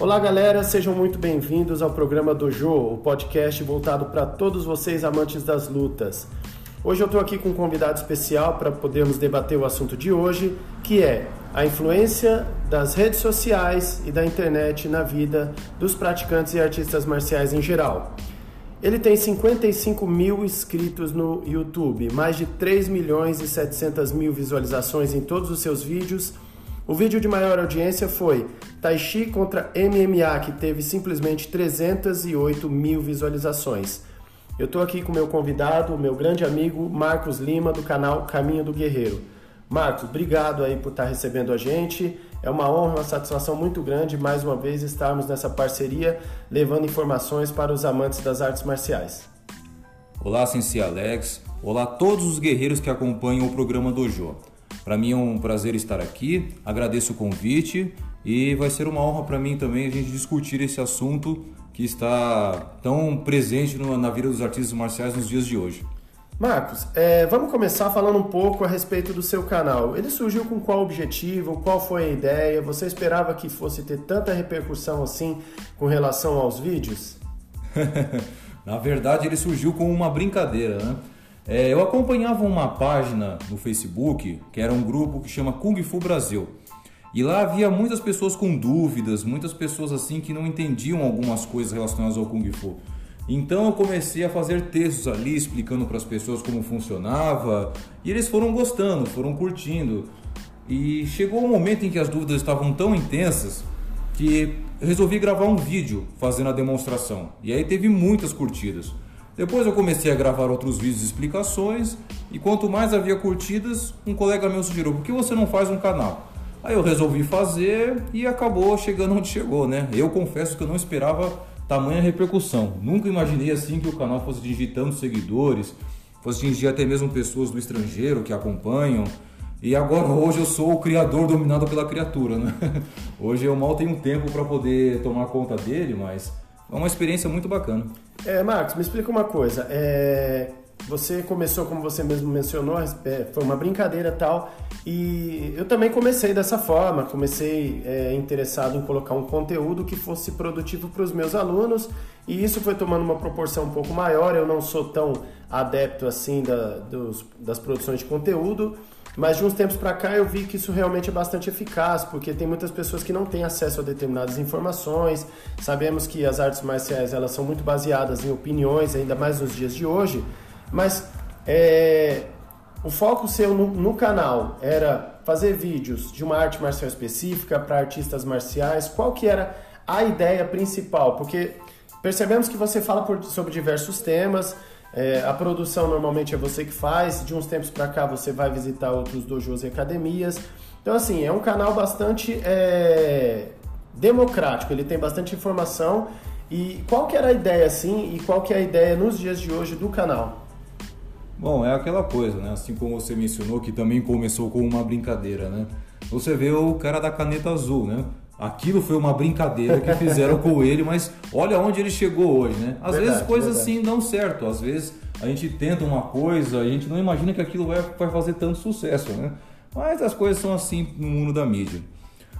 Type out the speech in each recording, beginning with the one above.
Olá, galera, sejam muito bem-vindos ao programa Dojo, o podcast voltado para todos vocês amantes das lutas. Hoje eu estou aqui com um convidado especial para podermos debater o assunto de hoje, que é a influência das redes sociais e da internet na vida dos praticantes e artistas marciais em geral. Ele tem 55 mil inscritos no YouTube, mais de 3 milhões e 700 mil visualizações em todos os seus vídeos. O vídeo de maior audiência foi Tai Chi contra MMA, que teve simplesmente 308 mil visualizações. Eu estou aqui com meu convidado, meu grande amigo Marcos Lima, do canal Caminho do Guerreiro. Marcos, obrigado aí por estar recebendo a gente. É uma honra, uma satisfação muito grande mais uma vez estarmos nessa parceria, levando informações para os amantes das artes marciais. Olá, Sensei Alex. Olá a todos os guerreiros que acompanham o programa Dojo. Para mim é um prazer estar aqui. Agradeço o convite e vai ser uma honra para mim também a gente discutir esse assunto que está tão presente na vida dos artistas marciais nos dias de hoje. Marcos, é, vamos começar falando um pouco a respeito do seu canal. Ele surgiu com qual objetivo? Qual foi a ideia? Você esperava que fosse ter tanta repercussão assim com relação aos vídeos? Na verdade, ele surgiu com uma brincadeira, né? É, eu acompanhava uma página no Facebook, que era um grupo que chama Kung Fu Brasil. E lá havia muitas pessoas com dúvidas, muitas pessoas assim que não entendiam algumas coisas relacionadas ao Kung Fu. Então eu comecei a fazer textos ali explicando para as pessoas como funcionava e eles foram gostando, foram curtindo. E chegou um momento em que as dúvidas estavam tão intensas que resolvi gravar um vídeo fazendo a demonstração. E aí teve muitas curtidas. Depois eu comecei a gravar outros vídeos de explicações e quanto mais havia curtidas, um colega meu sugeriu: por que você não faz um canal? Aí eu resolvi fazer e acabou chegando onde chegou, né? Eu confesso que eu não esperava tamanha repercussão. Nunca imaginei assim que o canal fosse atingir tantos seguidores, fosse atingir até mesmo pessoas do estrangeiro que acompanham. E agora hoje eu sou o criador dominado pela criatura, né? Hoje eu mal tenho tempo para poder tomar conta dele, mas é uma experiência muito bacana. É, Marcos, me explica uma coisa. É, você começou, como você mesmo mencionou, é, foi uma brincadeira tal, e eu também comecei dessa forma, comecei é, interessado em colocar um conteúdo que fosse produtivo para os meus alunos, e isso foi tomando uma proporção um pouco maior, eu não sou tão adepto assim da, dos, das produções de conteúdo, mas de uns tempos para cá eu vi que isso realmente é bastante eficaz, porque tem muitas pessoas que não têm acesso a determinadas informações. Sabemos que as artes marciais elas são muito baseadas em opiniões, ainda mais nos dias de hoje. Mas é, o foco seu no, no, canal era fazer vídeos de uma arte marcial específica para artistas marciais. Qual que era a ideia principal? Porque percebemos que você fala por, sobre diversos temas. É, a produção normalmente é você que faz. De uns tempos para cá você vai visitar outros dojos e academias. Então assim é um canal bastante é, democrático. Ele tem bastante informação. E qual que era a ideia assim? E qual que é a ideia nos dias de hoje do canal? Bom, é aquela coisa, né? Assim como você mencionou, que também começou com uma brincadeira, né? Você vê o cara da caneta azul, né? Aquilo foi uma brincadeira que fizeram com ele, mas olha onde ele chegou hoje, né? Às verdade, vezes coisas verdade. assim dão certo, às vezes a gente tenta uma coisa, a gente não imagina que aquilo vai, vai fazer tanto sucesso, né? Mas as coisas são assim no mundo da mídia.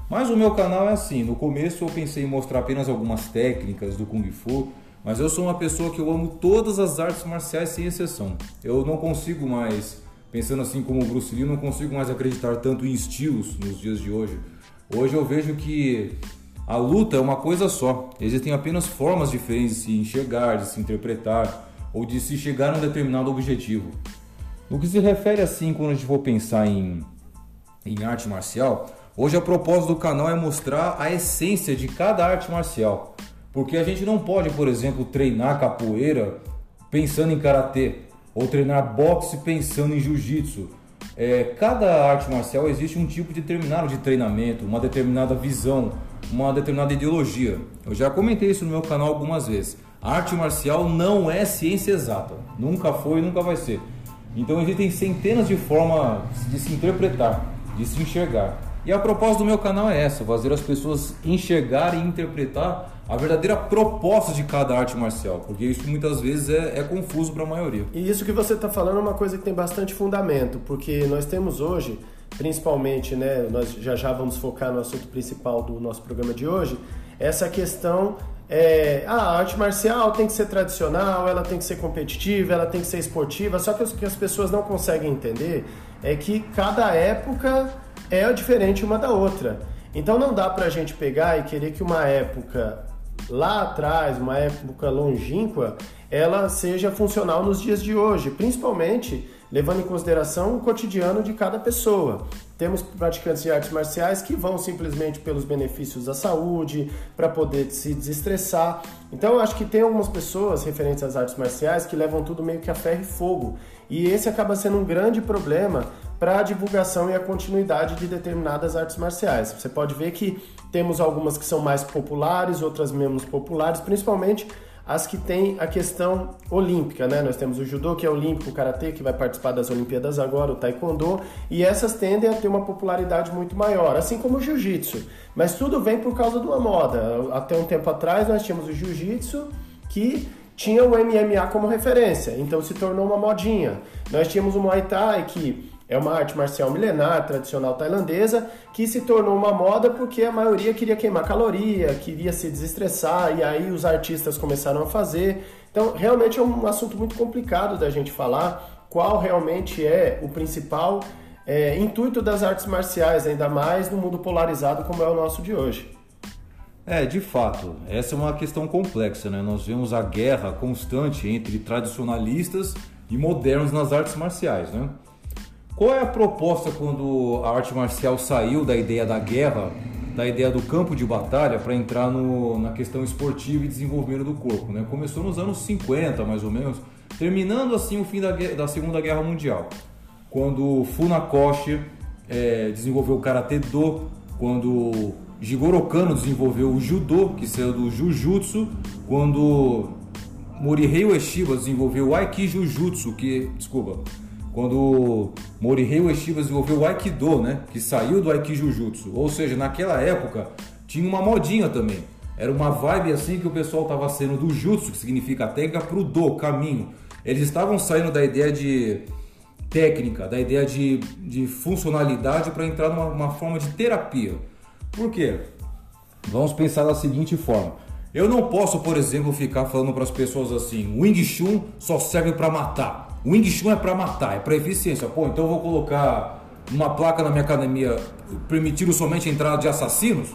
Mas o meu canal é assim, no começo eu pensei em mostrar apenas algumas técnicas do Kung Fu, mas eu sou uma pessoa que eu amo todas as artes marciais sem exceção. Eu não consigo mais, pensando assim como o Bruce Lee, não consigo mais acreditar tanto em estilos nos dias de hoje. Hoje eu vejo que a luta é uma coisa só. Existem apenas formas diferentes de se enxergar, de se interpretar ou de se chegar a um determinado objetivo. No que se refere assim, quando a gente for pensar em, em arte marcial, hoje a propósito do canal é mostrar a essência de cada arte marcial. Porque a gente não pode, por exemplo, treinar capoeira pensando em karatê ou treinar boxe pensando em jiu-jitsu. É, cada arte marcial existe um tipo determinado de treinamento, uma determinada visão, uma determinada ideologia. Eu já comentei isso no meu canal algumas vezes. A arte marcial não é ciência exata, nunca foi e nunca vai ser. Então existem centenas de formas de se interpretar, de se enxergar. E a proposta do meu canal é essa: fazer as pessoas enxergarem e interpretar a verdadeira proposta de cada arte marcial, porque isso muitas vezes é, é confuso para a maioria. E isso que você está falando é uma coisa que tem bastante fundamento, porque nós temos hoje, principalmente, né, nós já já vamos focar no assunto principal do nosso programa de hoje, essa questão é, ah, a arte marcial tem que ser tradicional, ela tem que ser competitiva, ela tem que ser esportiva. Só que o que as pessoas não conseguem entender é que cada época é diferente uma da outra. Então não dá pra gente pegar e querer que uma época lá atrás, uma época longínqua, ela seja funcional nos dias de hoje, principalmente levando em consideração o cotidiano de cada pessoa. Temos praticantes de artes marciais que vão simplesmente pelos benefícios da saúde, para poder se desestressar. Então, eu acho que tem algumas pessoas referentes às artes marciais que levam tudo meio que a ferro e fogo. E esse acaba sendo um grande problema para a divulgação e a continuidade de determinadas artes marciais. Você pode ver que temos algumas que são mais populares, outras menos populares, principalmente as que têm a questão olímpica, né? Nós temos o judô, que é olímpico, o karatê, que vai participar das Olimpíadas agora, o taekwondo, e essas tendem a ter uma popularidade muito maior, assim como o jiu-jitsu. Mas tudo vem por causa de uma moda. Até um tempo atrás nós tínhamos o jiu-jitsu, que tinha o MMA como referência, então se tornou uma modinha. Nós tínhamos o Muay Thai, que é uma arte marcial milenar, tradicional tailandesa, que se tornou uma moda porque a maioria queria queimar caloria, queria se desestressar, e aí os artistas começaram a fazer. Então, realmente é um assunto muito complicado da gente falar qual realmente é o principal é, intuito das artes marciais, ainda mais no mundo polarizado como é o nosso de hoje. É, de fato, essa é uma questão complexa, né? Nós vemos a guerra constante entre tradicionalistas e modernos nas artes marciais, né? Qual é a proposta quando a arte marcial saiu da ideia da guerra, da ideia do campo de batalha, para entrar no, na questão esportiva e desenvolvimento do corpo? Né? Começou nos anos 50, mais ou menos, terminando assim o fim da, da Segunda Guerra Mundial, quando Funakoshi é, desenvolveu o Karate Do, quando Jigoro Kano desenvolveu o Judo, que saiu do Jujutsu, quando Morihei Ueshiba desenvolveu o Aikijujutsu, que, desculpa, quando Morihei Ueshiba desenvolveu o Aikido, né? Que saiu do Aikijujutsu. Ou seja, naquela época tinha uma modinha também. Era uma vibe assim que o pessoal estava saindo do jutsu, que significa técnica, para o do, caminho. Eles estavam saindo da ideia de técnica, da ideia de, de funcionalidade para entrar numa forma de terapia. Por quê? Vamos pensar da seguinte forma. Eu não posso, por exemplo, ficar falando para as pessoas assim: Wing Chun só serve para matar. Wing Chun é para matar, é para eficiência. Pô, então eu vou colocar uma placa na minha academia permitindo somente a entrada de assassinos?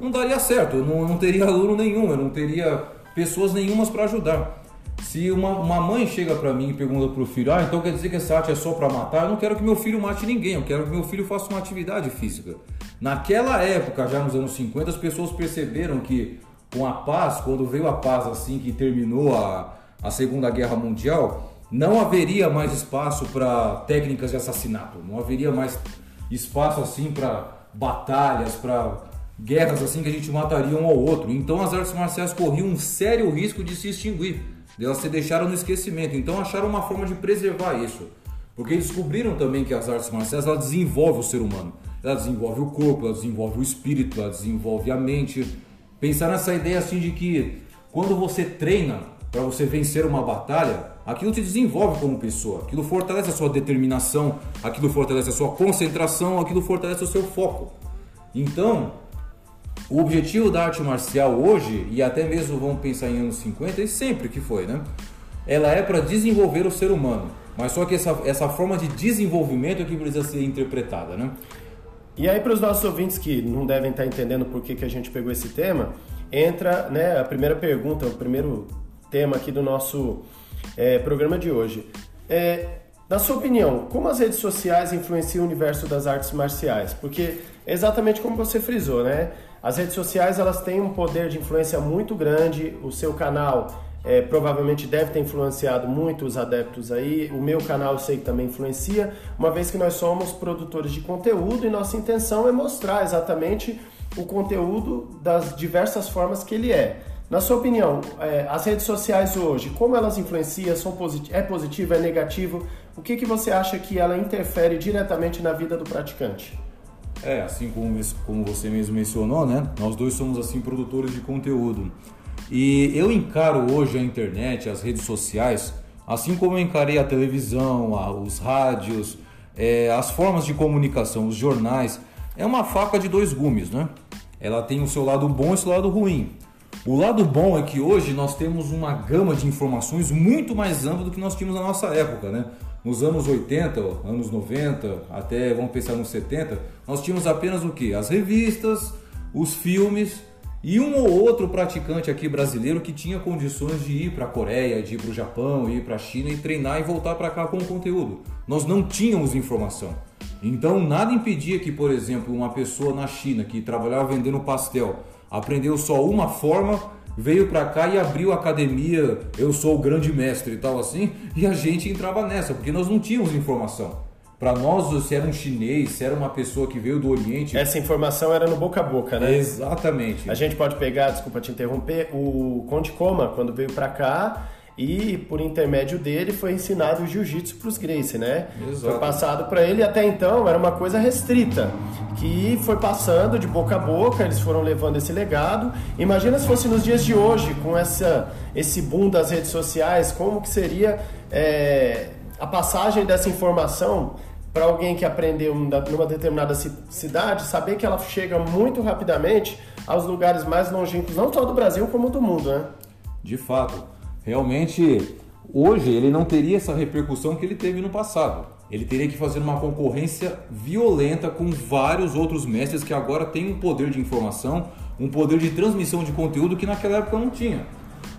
Não daria certo, eu não, não teria aluno nenhum, eu não teria pessoas nenhumas para ajudar. Se uma, uma mãe chega para mim e pergunta pro filho, ah, então quer dizer que essa arte é só para matar? Eu não quero que meu filho mate ninguém, eu quero que meu filho faça uma atividade física. Naquela época, já nos anos 50, as pessoas perceberam que com a paz, quando veio a paz assim que terminou a, a Segunda Guerra Mundial, não haveria mais espaço para técnicas de assassinato, não haveria mais espaço assim para batalhas, para guerras assim que a gente mataria um ao outro. Então as artes marciais corriam um sério risco de se extinguir, de elas se deixaram no esquecimento. Então acharam uma forma de preservar isso, porque descobriram também que as artes marciais ela desenvolve o ser humano, ela desenvolve o corpo, ela desenvolve o espírito, ela desenvolve a mente. Pensar nessa ideia assim de que quando você treina para você vencer uma batalha, aquilo te desenvolve como pessoa, aquilo fortalece a sua determinação, aquilo fortalece a sua concentração, aquilo fortalece o seu foco. Então, o objetivo da arte marcial hoje, e até mesmo vamos pensar em anos 50, e sempre que foi, né? Ela é para desenvolver o ser humano, mas só que essa, essa forma de desenvolvimento é que precisa ser interpretada, né? E aí, para os nossos ouvintes que não devem estar entendendo por que, que a gente pegou esse tema, entra né, a primeira pergunta, o primeiro tema aqui do nosso é, programa de hoje. É, na sua opinião, como as redes sociais influenciam o universo das artes marciais? Porque é exatamente como você frisou, né? As redes sociais elas têm um poder de influência muito grande. O seu canal é, provavelmente deve ter influenciado muito os adeptos aí. O meu canal eu sei que também influencia, uma vez que nós somos produtores de conteúdo e nossa intenção é mostrar exatamente o conteúdo das diversas formas que ele é. Na sua opinião, é, as redes sociais hoje, como elas influenciam? São posit é positivo, é negativo? O que, que você acha que ela interfere diretamente na vida do praticante? É, assim como, como você mesmo mencionou, né? Nós dois somos assim produtores de conteúdo. E eu encaro hoje a internet, as redes sociais, assim como eu encarei a televisão, os rádios, é, as formas de comunicação, os jornais, é uma faca de dois gumes, né? ela tem o seu lado bom e o seu lado ruim. O lado bom é que hoje nós temos uma gama de informações muito mais ampla do que nós tínhamos na nossa época, né? Nos anos 80, anos 90, até vamos pensar nos 70, nós tínhamos apenas o que? As revistas, os filmes e um ou outro praticante aqui brasileiro que tinha condições de ir para a Coreia, de ir para o Japão, ir para a China e treinar e voltar para cá com o conteúdo. Nós não tínhamos informação. Então nada impedia que, por exemplo, uma pessoa na China que trabalhava vendendo pastel aprendeu só uma forma, veio para cá e abriu a academia, eu sou o grande mestre e tal assim, e a gente entrava nessa, porque nós não tínhamos informação. Para nós, se era um chinês, se era uma pessoa que veio do Oriente. Essa informação era no boca a boca, né? Exatamente. A gente pode pegar, desculpa te interromper, o Conde Coma, quando veio para cá, e por intermédio dele foi ensinado o jiu-jitsu para os Gracie, né? Exato. Foi passado para ele até então era uma coisa restrita, que foi passando de boca a boca, eles foram levando esse legado. Imagina se fosse nos dias de hoje, com essa, esse boom das redes sociais, como que seria é, a passagem dessa informação para alguém que aprendeu numa determinada cidade, saber que ela chega muito rapidamente aos lugares mais longínquos, não só do Brasil, como do mundo, né? De fato realmente hoje ele não teria essa repercussão que ele teve no passado. Ele teria que fazer uma concorrência violenta com vários outros mestres que agora têm um poder de informação, um poder de transmissão de conteúdo que naquela época não tinha.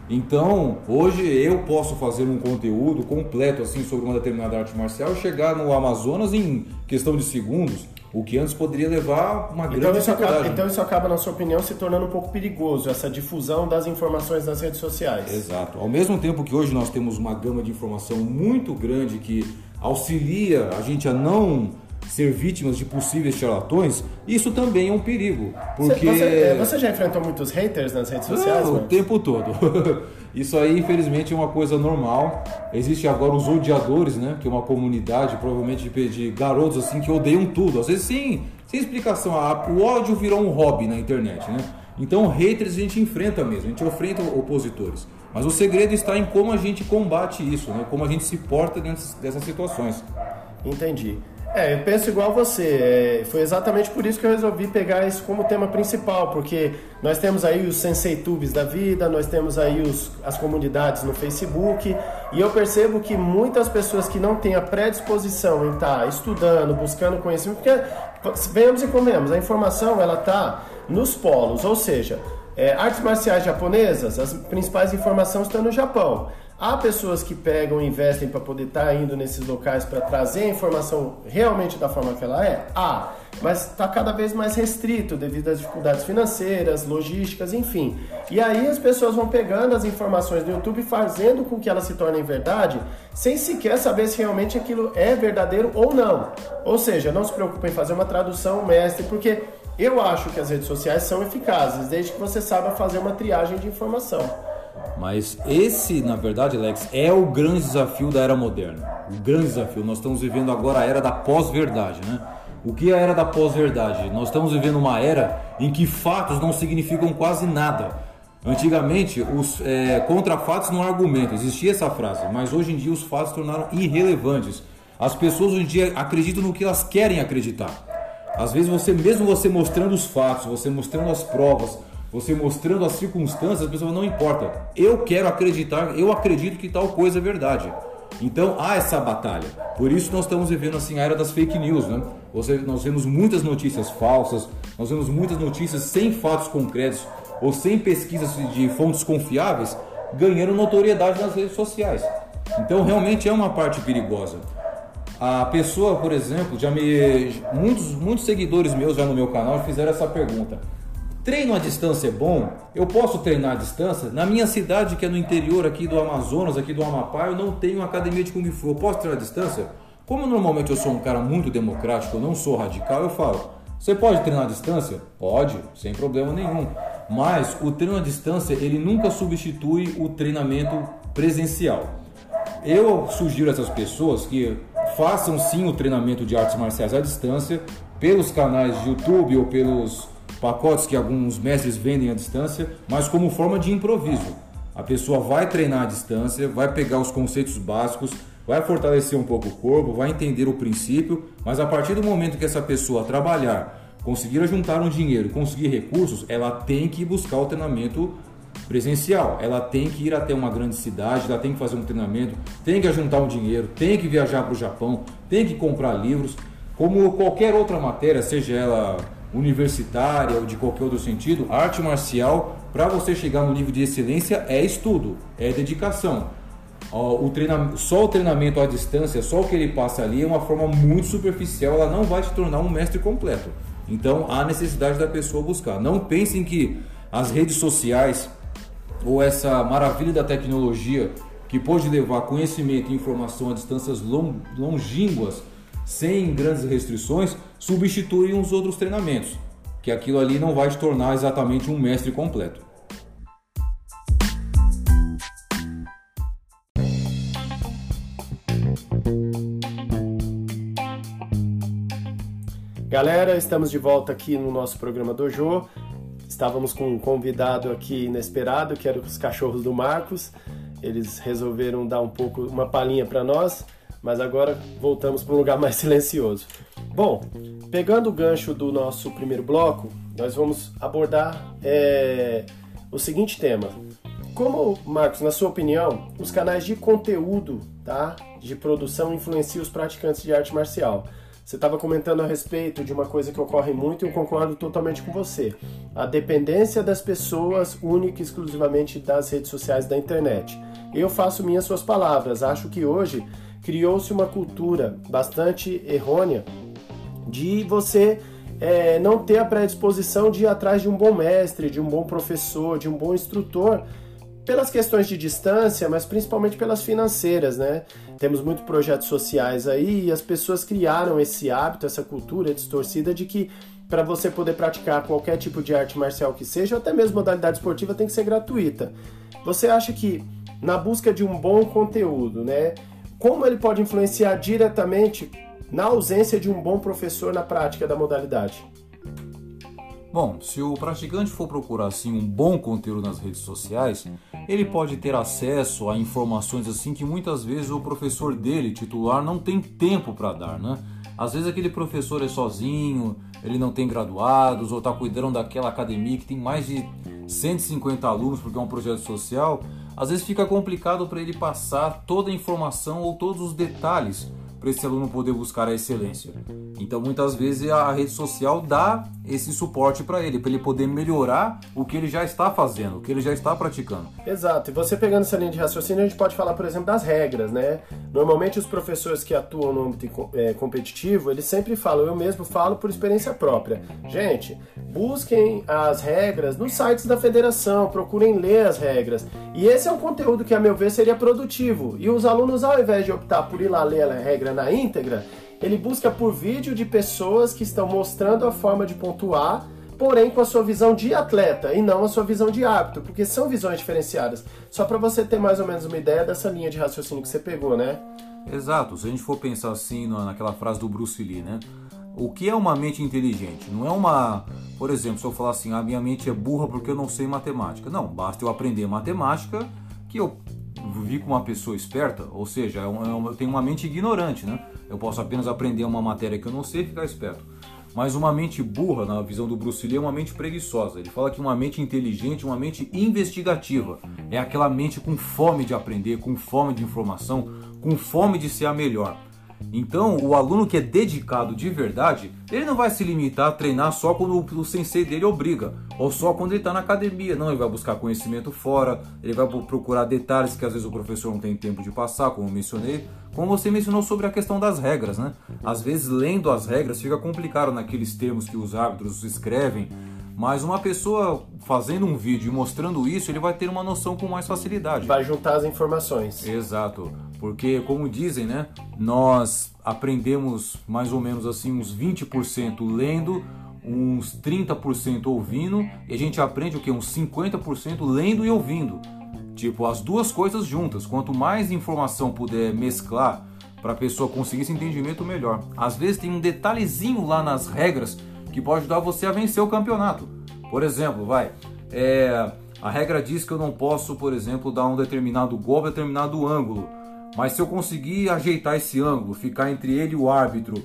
Então, hoje eu posso fazer um conteúdo completo assim sobre uma determinada arte marcial e chegar no Amazonas em questão de segundos o que antes poderia levar uma grande então isso, acaba, então isso acaba, na sua opinião, se tornando um pouco perigoso, essa difusão das informações nas redes sociais. Exato. Ao mesmo tempo que hoje nós temos uma gama de informação muito grande que auxilia a gente a não ser vítimas de possíveis charlatões, isso também é um perigo. Porque... Você, você, você já enfrentou muitos haters nas redes sociais? Não, o tempo todo. Isso aí, infelizmente, é uma coisa normal. Existe agora os odiadores, né? Que é uma comunidade, provavelmente de, garotos assim que odeiam tudo. Às vezes sem, sem explicação. o ódio virou um hobby na internet, né? Então, haters a gente enfrenta mesmo, a gente enfrenta opositores. Mas o segredo está em como a gente combate isso, né? Como a gente se porta dentro dessas situações. Entendi. É, eu penso igual você. É, foi exatamente por isso que eu resolvi pegar isso como tema principal, porque nós temos aí os Sensei Tubes da vida, nós temos aí os, as comunidades no Facebook, e eu percebo que muitas pessoas que não têm a predisposição em estar tá estudando, buscando conhecimento, porque venhamos e comemos, a informação ela está nos polos, ou seja, é, artes marciais japonesas, as principais informações estão no Japão. Há pessoas que pegam e investem para poder estar tá indo nesses locais para trazer a informação realmente da forma que ela é? Há, mas está cada vez mais restrito devido às dificuldades financeiras, logísticas, enfim. E aí as pessoas vão pegando as informações do YouTube e fazendo com que elas se tornem verdade, sem sequer saber se realmente aquilo é verdadeiro ou não. Ou seja, não se preocupe em fazer uma tradução mestre, porque eu acho que as redes sociais são eficazes, desde que você saiba fazer uma triagem de informação. Mas esse, na verdade, Alex, é o grande desafio da era moderna. O grande desafio. Nós estamos vivendo agora a era da pós-verdade, né? O que é a era da pós-verdade? Nós estamos vivendo uma era em que fatos não significam quase nada. Antigamente, os é, contra-fatos não argumentam, existia essa frase, mas hoje em dia os fatos se tornaram irrelevantes. As pessoas hoje em dia acreditam no que elas querem acreditar. Às vezes você mesmo você mostrando os fatos, você mostrando as provas, você mostrando as circunstâncias, a pessoa não importa. Eu quero acreditar, eu acredito que tal coisa é verdade. Então há essa batalha. Por isso nós estamos vivendo assim a era das fake news, né? Nós vemos muitas notícias falsas, nós vemos muitas notícias sem fatos concretos ou sem pesquisas de fontes confiáveis ganhando notoriedade nas redes sociais. Então realmente é uma parte perigosa. A pessoa, por exemplo, já me muitos muitos seguidores meus já no meu canal fizeram essa pergunta. Treino à distância é bom? Eu posso treinar à distância? Na minha cidade, que é no interior aqui do Amazonas, aqui do Amapá, eu não tenho academia de Kung Fu. Eu posso treinar à distância? Como normalmente eu sou um cara muito democrático, eu não sou radical, eu falo: você pode treinar à distância? Pode, sem problema nenhum. Mas o treino à distância, ele nunca substitui o treinamento presencial. Eu sugiro a essas pessoas que façam sim o treinamento de artes marciais à distância pelos canais de YouTube ou pelos pacotes que alguns mestres vendem à distância, mas como forma de improviso. A pessoa vai treinar à distância, vai pegar os conceitos básicos, vai fortalecer um pouco o corpo, vai entender o princípio, mas a partir do momento que essa pessoa trabalhar conseguir juntar um dinheiro, conseguir recursos, ela tem que buscar o treinamento presencial. Ela tem que ir até uma grande cidade, ela tem que fazer um treinamento, tem que juntar um dinheiro, tem que viajar para o Japão, tem que comprar livros. Como qualquer outra matéria, seja ela universitária ou de qualquer outro sentido, arte marcial, para você chegar no nível de excelência, é estudo, é dedicação. O treinamento, só o treinamento à distância, só o que ele passa ali é uma forma muito superficial, ela não vai te tornar um mestre completo. Então há necessidade da pessoa buscar. Não pensem que as redes sociais ou essa maravilha da tecnologia que pode levar conhecimento e informação a distâncias longínquas sem grandes restrições substituem os outros treinamentos, que aquilo ali não vai te tornar exatamente um mestre completo. Galera, estamos de volta aqui no nosso programa Dojo. Estávamos com um convidado aqui inesperado, que era os cachorros do Marcos. Eles resolveram dar um pouco, uma palhinha para nós, mas agora voltamos para um lugar mais silencioso. Bom, pegando o gancho do nosso primeiro bloco, nós vamos abordar é, o seguinte tema. Como, Marcos, na sua opinião, os canais de conteúdo tá, de produção influenciam os praticantes de arte marcial? Você estava comentando a respeito de uma coisa que ocorre muito e eu concordo totalmente com você. A dependência das pessoas única e exclusivamente das redes sociais da internet. Eu faço minhas suas palavras. Acho que hoje criou-se uma cultura bastante errônea de você é, não ter a predisposição de ir atrás de um bom mestre, de um bom professor, de um bom instrutor pelas questões de distância, mas principalmente pelas financeiras, né? Temos muitos projetos sociais aí e as pessoas criaram esse hábito, essa cultura distorcida de que para você poder praticar qualquer tipo de arte marcial que seja, ou até mesmo modalidade esportiva, tem que ser gratuita. Você acha que na busca de um bom conteúdo, né, como ele pode influenciar diretamente na ausência de um bom professor na prática da modalidade? Bom, se o praticante for procurar assim um bom conteúdo nas redes sociais, ele pode ter acesso a informações assim que muitas vezes o professor dele, titular, não tem tempo para dar, né? Às vezes aquele professor é sozinho, ele não tem graduados ou está cuidando daquela academia que tem mais de 150 alunos porque é um projeto social. Às vezes fica complicado para ele passar toda a informação ou todos os detalhes para esse aluno poder buscar a excelência. Então, muitas vezes a rede social dá esse suporte para ele, para ele poder melhorar o que ele já está fazendo, o que ele já está praticando. Exato. E você pegando essa linha de raciocínio, a gente pode falar, por exemplo, das regras, né? Normalmente os professores que atuam no âmbito é, competitivo, eles sempre falam, eu mesmo falo por experiência própria. Gente, busquem as regras nos sites da federação, procurem ler as regras. E esse é um conteúdo que, a meu ver, seria produtivo. E os alunos, ao invés de optar por ir lá ler a regra na íntegra, ele busca por vídeo de pessoas que estão mostrando a forma de pontuar, porém com a sua visão de atleta e não a sua visão de hábito, porque são visões diferenciadas. Só para você ter mais ou menos uma ideia dessa linha de raciocínio que você pegou, né? Exato. Se a gente for pensar assim naquela frase do Bruce Lee, né? O que é uma mente inteligente? Não é uma, por exemplo, se eu falar assim, a minha mente é burra porque eu não sei matemática. Não, basta eu aprender matemática que eu vi com uma pessoa esperta, ou seja, eu, é eu tenho uma mente ignorante, né? Eu posso apenas aprender uma matéria que eu não sei e ficar esperto. Mas uma mente burra, na visão do Bruce Lee, é uma mente preguiçosa. Ele fala que uma mente inteligente, uma mente investigativa, é aquela mente com fome de aprender, com fome de informação, com fome de ser a melhor. Então, o aluno que é dedicado de verdade, ele não vai se limitar a treinar só quando o sensei dele obriga, ou só quando ele está na academia. Não, ele vai buscar conhecimento fora, ele vai procurar detalhes que às vezes o professor não tem tempo de passar, como eu mencionei. Como você mencionou sobre a questão das regras, né? Às vezes, lendo as regras, fica complicado naqueles termos que os árbitros escrevem mas uma pessoa fazendo um vídeo e mostrando isso, ele vai ter uma noção com mais facilidade. Vai juntar as informações. Exato. Porque, como dizem, né? Nós aprendemos mais ou menos assim uns 20% lendo, uns 30% ouvindo, e a gente aprende o que? Uns 50% lendo e ouvindo. Tipo, as duas coisas juntas. Quanto mais informação puder mesclar para a pessoa conseguir esse entendimento, melhor. Às vezes tem um detalhezinho lá nas regras que pode ajudar você a vencer o campeonato. Por exemplo, vai, é, a regra diz que eu não posso, por exemplo, dar um determinado um determinado ângulo. Mas se eu conseguir ajeitar esse ângulo, ficar entre ele e o árbitro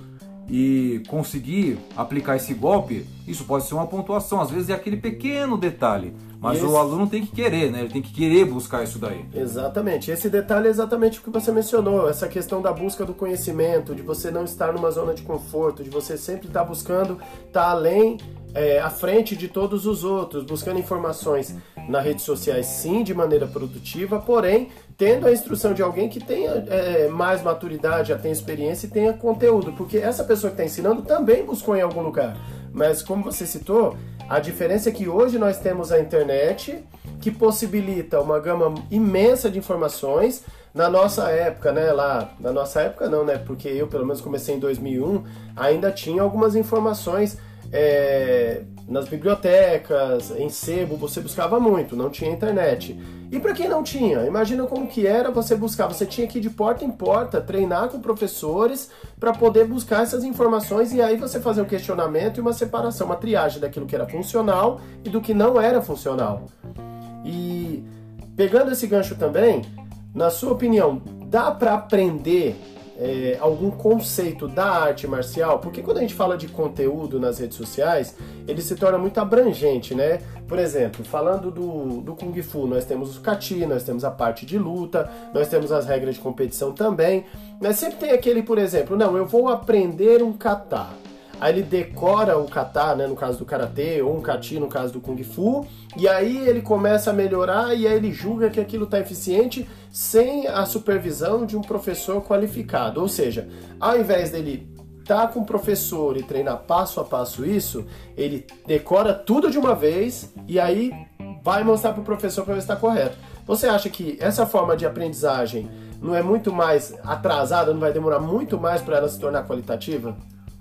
e conseguir aplicar esse golpe, isso pode ser uma pontuação. Às vezes é aquele pequeno detalhe. Mas esse... o aluno tem que querer, né? Ele tem que querer buscar isso daí. Exatamente. Esse detalhe é exatamente o que você mencionou, essa questão da busca do conhecimento, de você não estar numa zona de conforto, de você sempre estar buscando estar além, é, à frente de todos os outros, buscando informações nas redes sociais, sim, de maneira produtiva, porém tendo a instrução de alguém que tenha é, mais maturidade, já tenha experiência e tenha conteúdo, porque essa pessoa que está ensinando também buscou em algum lugar. Mas como você citou, a diferença é que hoje nós temos a internet que possibilita uma gama imensa de informações. Na nossa época, né, lá, na nossa época não, né, porque eu pelo menos comecei em 2001, ainda tinha algumas informações é, nas bibliotecas, em sebo, você buscava muito, não tinha internet. E para quem não tinha, imagina como que era você buscar, você tinha que ir de porta em porta, treinar com professores para poder buscar essas informações e aí você fazer um questionamento e uma separação, uma triagem daquilo que era funcional e do que não era funcional. E pegando esse gancho também, na sua opinião, dá para aprender é, algum conceito da arte marcial, porque quando a gente fala de conteúdo nas redes sociais, ele se torna muito abrangente, né? Por exemplo, falando do, do Kung Fu, nós temos o Kati, nós temos a parte de luta, nós temos as regras de competição também, mas sempre tem aquele, por exemplo, não, eu vou aprender um kata. Aí ele decora o kata, né, no caso do karatê, ou um kati no caso do kung fu, e aí ele começa a melhorar e aí ele julga que aquilo está eficiente sem a supervisão de um professor qualificado. Ou seja, ao invés dele estar tá com o professor e treinar passo a passo isso, ele decora tudo de uma vez e aí vai mostrar para o professor para ver se está correto. Você acha que essa forma de aprendizagem não é muito mais atrasada, não vai demorar muito mais para ela se tornar qualitativa?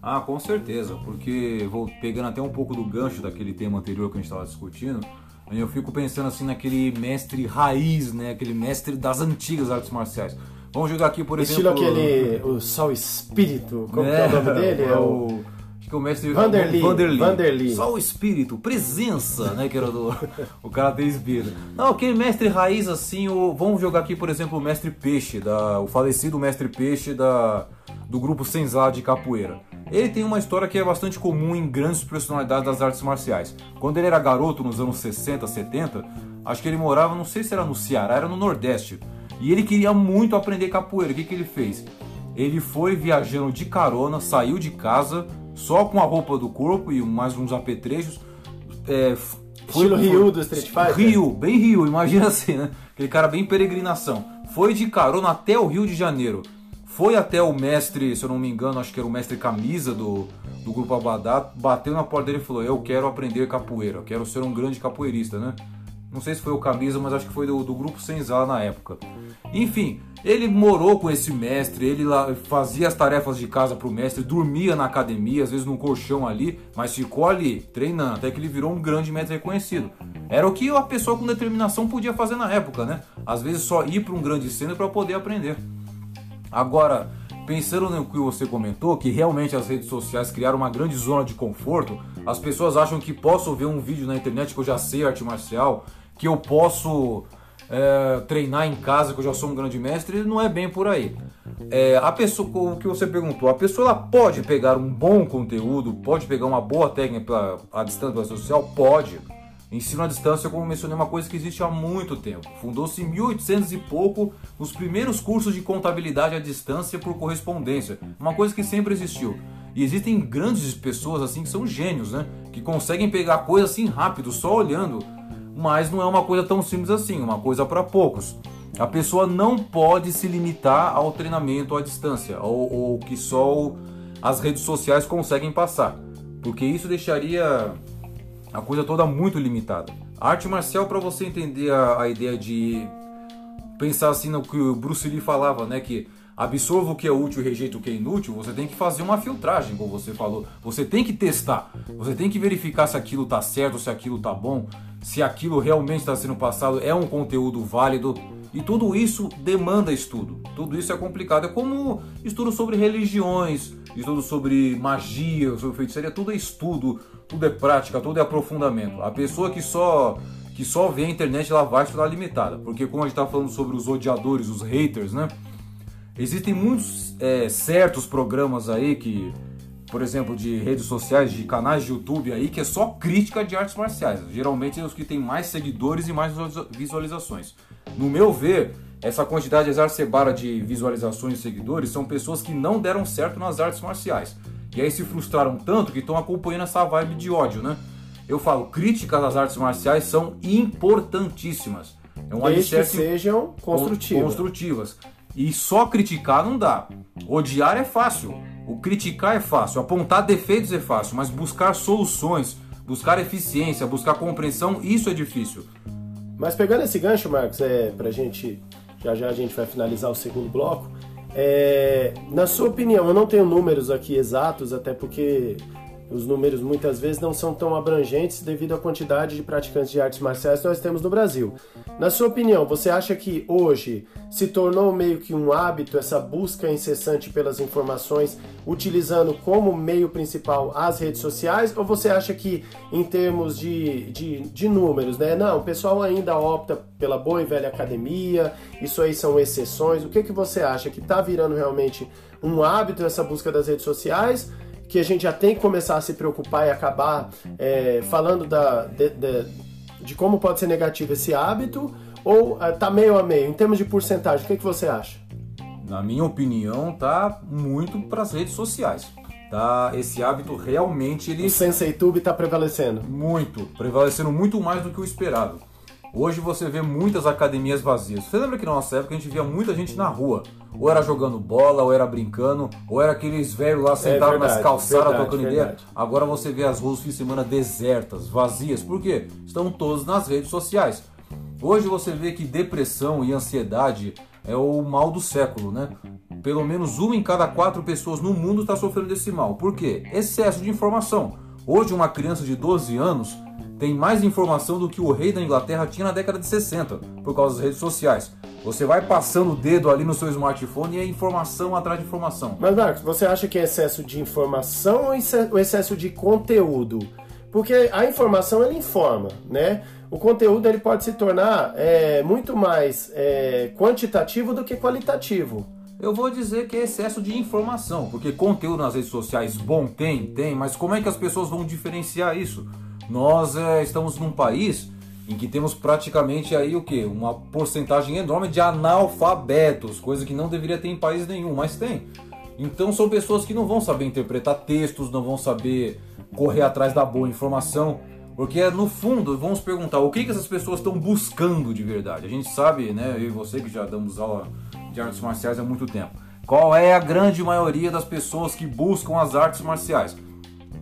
Ah, com certeza, porque vou pegando até um pouco do gancho daquele tema anterior que a gente estava discutindo, eu fico pensando assim naquele mestre raiz, né, aquele mestre das antigas artes marciais. Vamos jogar aqui, por Estilo exemplo. Estilo aquele. O Sol Espírito. Como é, é o nome dele? É, é o. Acho que é o mestre. Vanderly. Vanderly. Vanderly. Só o espírito, presença, né? Que era do. o cara tem espírito. Não, aquele mestre raiz assim. O, vamos jogar aqui, por exemplo, o mestre Peixe, da, o falecido mestre Peixe da, do grupo Senzá de Capoeira. Ele tem uma história que é bastante comum em grandes personalidades das artes marciais. Quando ele era garoto, nos anos 60, 70, acho que ele morava, não sei se era no Ceará, era no Nordeste. E ele queria muito aprender capoeira. O que, que ele fez? Ele foi viajando de carona, saiu de casa, só com a roupa do corpo e mais uns apetrechos. É, foi, Estilo Ryu do Street Fighter? Ryu, bem Ryu, imagina assim, né? Aquele cara bem peregrinação. Foi de carona até o Rio de Janeiro. Foi até o mestre, se eu não me engano, acho que era o mestre Camisa do, do Grupo Abadá, bateu na porta dele e falou: Eu quero aprender capoeira, eu quero ser um grande capoeirista, né? Não sei se foi o Camisa, mas acho que foi do, do Grupo Senzala na época. Enfim, ele morou com esse mestre, ele lá fazia as tarefas de casa pro mestre, dormia na academia, às vezes num colchão ali, mas ficou ali treinando, até que ele virou um grande mestre reconhecido. Era o que a pessoa com determinação podia fazer na época, né? Às vezes só ir para um grande centro para poder aprender. Agora, pensando no que você comentou, que realmente as redes sociais criaram uma grande zona de conforto, as pessoas acham que posso ver um vídeo na internet que eu já sei arte marcial, que eu posso é, treinar em casa, que eu já sou um grande mestre, não é bem por aí. É, a pessoa, o que você perguntou, a pessoa pode pegar um bom conteúdo, pode pegar uma boa técnica para a distância social? Pode. Ensino à distância, como mencionei, é uma coisa que existe há muito tempo. Fundou-se em 1800 e pouco os primeiros cursos de contabilidade à distância por correspondência, uma coisa que sempre existiu. E existem grandes pessoas assim que são gênios, né? Que conseguem pegar coisa assim rápido, só olhando. Mas não é uma coisa tão simples assim, uma coisa para poucos. A pessoa não pode se limitar ao treinamento à distância, ou, ou que só as redes sociais conseguem passar, porque isso deixaria a coisa toda muito limitada. A arte marcial, para você entender a, a, ideia de pensar assim no que o Bruce Lee falava, né? Que absorva o que é útil e rejeita o que é inútil, você tem que fazer uma filtragem, como você falou. Você tem que testar, você tem que verificar se aquilo está certo, se aquilo está bom, se aquilo realmente está sendo passado, é um conteúdo válido. E tudo isso demanda estudo. Tudo isso é complicado. É como estudo sobre religiões, estudo sobre magia, sobre feitiçaria, tudo é estudo, tudo é prática, tudo é aprofundamento. A pessoa que só que só vê a internet ela vai estudar limitada, porque como a gente está falando sobre os odiadores, os haters, né? Existem muitos é, certos programas aí que por exemplo, de redes sociais, de canais de YouTube aí, que é só crítica de artes marciais. Geralmente é os que têm mais seguidores e mais visualizações. No meu ver, essa quantidade exacerbada de visualizações e seguidores são pessoas que não deram certo nas artes marciais. E aí se frustraram tanto que estão acompanhando essa vibe de ódio, né? Eu falo, críticas às artes marciais são importantíssimas. É um Desde que sejam construtivas. construtivas. E só criticar não dá. Odiar é fácil. O criticar é fácil. Apontar defeitos é fácil. Mas buscar soluções, buscar eficiência, buscar compreensão, isso é difícil. Mas pegando esse gancho, Marcos, é, pra gente. Já já a gente vai finalizar o segundo bloco. É, na sua opinião, eu não tenho números aqui exatos, até porque os números muitas vezes não são tão abrangentes devido à quantidade de praticantes de artes marciais que nós temos no Brasil. Na sua opinião, você acha que hoje se tornou meio que um hábito essa busca incessante pelas informações, utilizando como meio principal as redes sociais? Ou você acha que, em termos de, de, de números, né? Não, o pessoal ainda opta pela boa e velha academia, isso aí são exceções. O que, que você acha? Que está virando realmente um hábito essa busca das redes sociais? Que a gente já tem que começar a se preocupar e acabar é, falando da, de, de, de, como pode ser negativo esse hábito, ou uh, tá meio a meio? Em termos de porcentagem, o que, que você acha? Na minha opinião, tá muito para as redes sociais. Tá, esse hábito realmente ele. O Sensei Tube tá prevalecendo. Muito, prevalecendo muito mais do que o esperado. Hoje você vê muitas academias vazias. Você lembra que na nossa época a gente via muita gente na rua? Ou era jogando bola, ou era brincando, ou era aqueles velhos lá sentados é nas calçadas trocando verdade. ideia. Agora você vê as ruas fim de semana desertas, vazias. Por quê? Estão todos nas redes sociais. Hoje você vê que depressão e ansiedade é o mal do século, né? Pelo menos uma em cada quatro pessoas no mundo está sofrendo desse mal. Por quê? Excesso de informação. Hoje uma criança de 12 anos tem mais informação do que o rei da Inglaterra tinha na década de 60, por causa das redes sociais. Você vai passando o dedo ali no seu smartphone e é informação atrás de informação. Mas, Marcos, você acha que é excesso de informação ou excesso de conteúdo? Porque a informação ele informa, né? O conteúdo ele pode se tornar é, muito mais é, quantitativo do que qualitativo. Eu vou dizer que é excesso de informação, porque conteúdo nas redes sociais bom tem, tem, mas como é que as pessoas vão diferenciar isso? Nós é, estamos num país em que temos praticamente aí o que? Uma porcentagem enorme de analfabetos, coisa que não deveria ter em país nenhum, mas tem. Então são pessoas que não vão saber interpretar textos, não vão saber correr atrás da boa informação, porque no fundo vamos perguntar o que, que essas pessoas estão buscando de verdade. A gente sabe, né? Eu e você que já damos aula de artes marciais há muito tempo. Qual é a grande maioria das pessoas que buscam as artes marciais?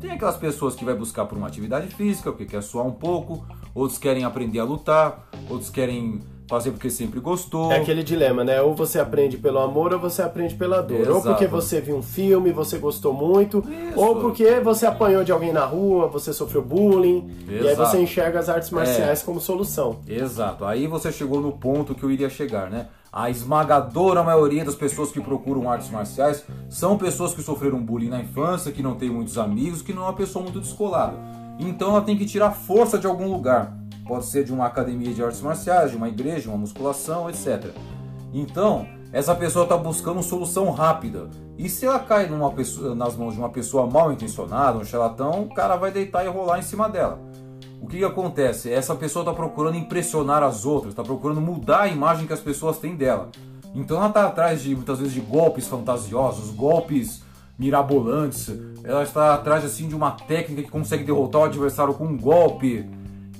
Tem aquelas pessoas que vai buscar por uma atividade física, porque quer suar um pouco, outros querem aprender a lutar, outros querem fazer porque sempre gostou. É aquele dilema, né? Ou você aprende pelo amor ou você aprende pela dor. Exato. Ou porque você viu um filme, você gostou muito, Isso. ou porque você apanhou de alguém na rua, você sofreu bullying, Exato. e aí você enxerga as artes marciais é. como solução. Exato. Aí você chegou no ponto que eu iria chegar, né? A esmagadora maioria das pessoas que procuram artes marciais são pessoas que sofreram bullying na infância, que não têm muitos amigos, que não é uma pessoa muito descolada. Então ela tem que tirar força de algum lugar. Pode ser de uma academia de artes marciais, de uma igreja, uma musculação, etc. Então, essa pessoa está buscando solução rápida. E se ela cai pessoa, nas mãos de uma pessoa mal intencionada, um charlatão, o cara vai deitar e rolar em cima dela o que, que acontece? Essa pessoa está procurando impressionar as outras, está procurando mudar a imagem que as pessoas têm dela. Então ela está atrás de muitas vezes de golpes fantasiosos, golpes mirabolantes. Ela está atrás assim de uma técnica que consegue derrotar o adversário com um golpe.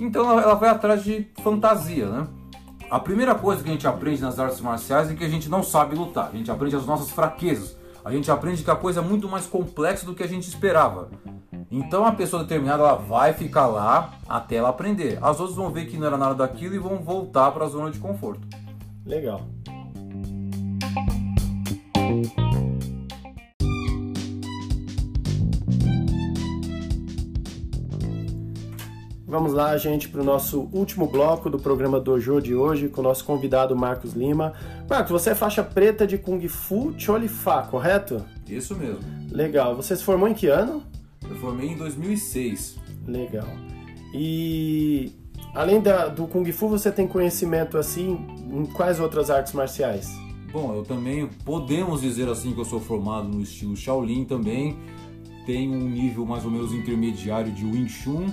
Então ela vai atrás de fantasia, né? A primeira coisa que a gente aprende nas artes marciais é que a gente não sabe lutar. A gente aprende as nossas fraquezas. A gente aprende que a coisa é muito mais complexa do que a gente esperava. Então a pessoa determinada ela vai ficar lá até ela aprender. As outras vão ver que não era nada daquilo e vão voltar para a zona de conforto. Legal. Vamos lá, gente, para o nosso último bloco do programa Dojo de hoje com o nosso convidado Marcos Lima. Marcos, você é faixa preta de Kung Fu Cholifá, correto? Isso mesmo. Legal. Você se formou em que ano? Eu formei em 2006. Legal. E além da, do Kung Fu, você tem conhecimento assim em quais outras artes marciais? Bom, eu também podemos dizer assim que eu sou formado no estilo Shaolin também. tenho um nível mais ou menos intermediário de Wing Chun.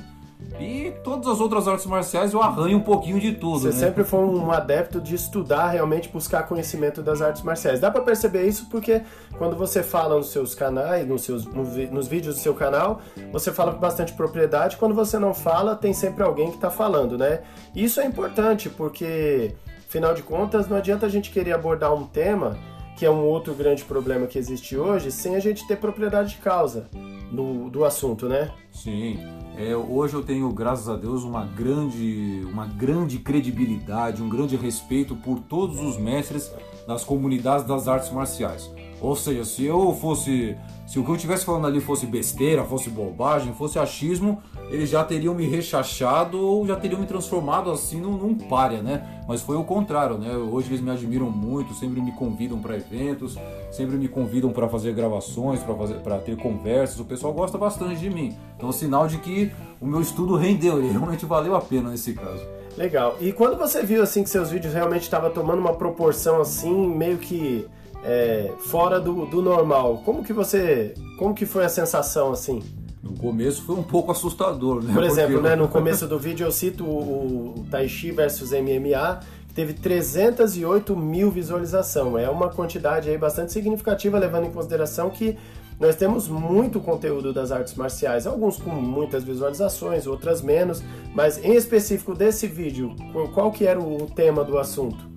E todas as outras artes marciais eu arranho um pouquinho de tudo. Você né? sempre foi um adepto de estudar, realmente buscar conhecimento das artes marciais. Dá para perceber isso porque quando você fala nos seus canais, nos, seus, nos vídeos do seu canal, você fala com bastante propriedade. Quando você não fala, tem sempre alguém que está falando, né? Isso é importante porque, afinal de contas, não adianta a gente querer abordar um tema que é um outro grande problema que existe hoje, sem a gente ter propriedade de causa do, do assunto, né? Sim. É, hoje eu tenho, graças a Deus, uma grande, uma grande credibilidade, um grande respeito por todos os mestres das comunidades das artes marciais. Ou seja, se eu fosse. Se o que eu estivesse falando ali fosse besteira, fosse bobagem, fosse achismo, eles já teriam me rechachado ou já teriam me transformado assim num, num párea, né? Mas foi o contrário, né? Hoje eles me admiram muito, sempre me convidam para eventos, sempre me convidam para fazer gravações, para ter conversas. O pessoal gosta bastante de mim. Então, sinal de que o meu estudo rendeu, ele realmente valeu a pena nesse caso. Legal. E quando você viu assim que seus vídeos realmente estavam tomando uma proporção assim, meio que é, fora do, do normal. Como que você, como que foi a sensação assim? No começo foi um pouco assustador, né? Por exemplo, Porque... né, no começo do vídeo eu cito o, o Tai Chi versus MMA, que teve 308 mil visualização. É uma quantidade aí bastante significativa, levando em consideração que nós temos muito conteúdo das artes marciais, alguns com muitas visualizações, outras menos, mas em específico desse vídeo, qual que era o tema do assunto?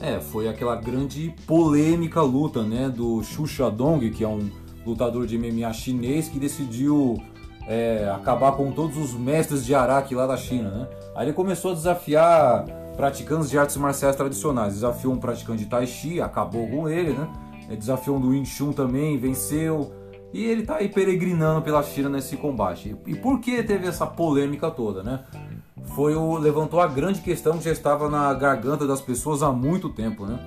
É, foi aquela grande polêmica luta, né, do Xu Xiaodong, que é um lutador de MMA chinês que decidiu é, acabar com todos os mestres de Araque lá da China, né? Aí ele começou a desafiar praticantes de artes marciais tradicionais. Desafiou um praticante de Tai Chi, acabou com ele, né? Desafiou um do Wing Chun também, venceu. E ele tá aí peregrinando pela China nesse combate. E por que teve essa polêmica toda, né? foi o levantou a grande questão que já estava na garganta das pessoas há muito tempo, né?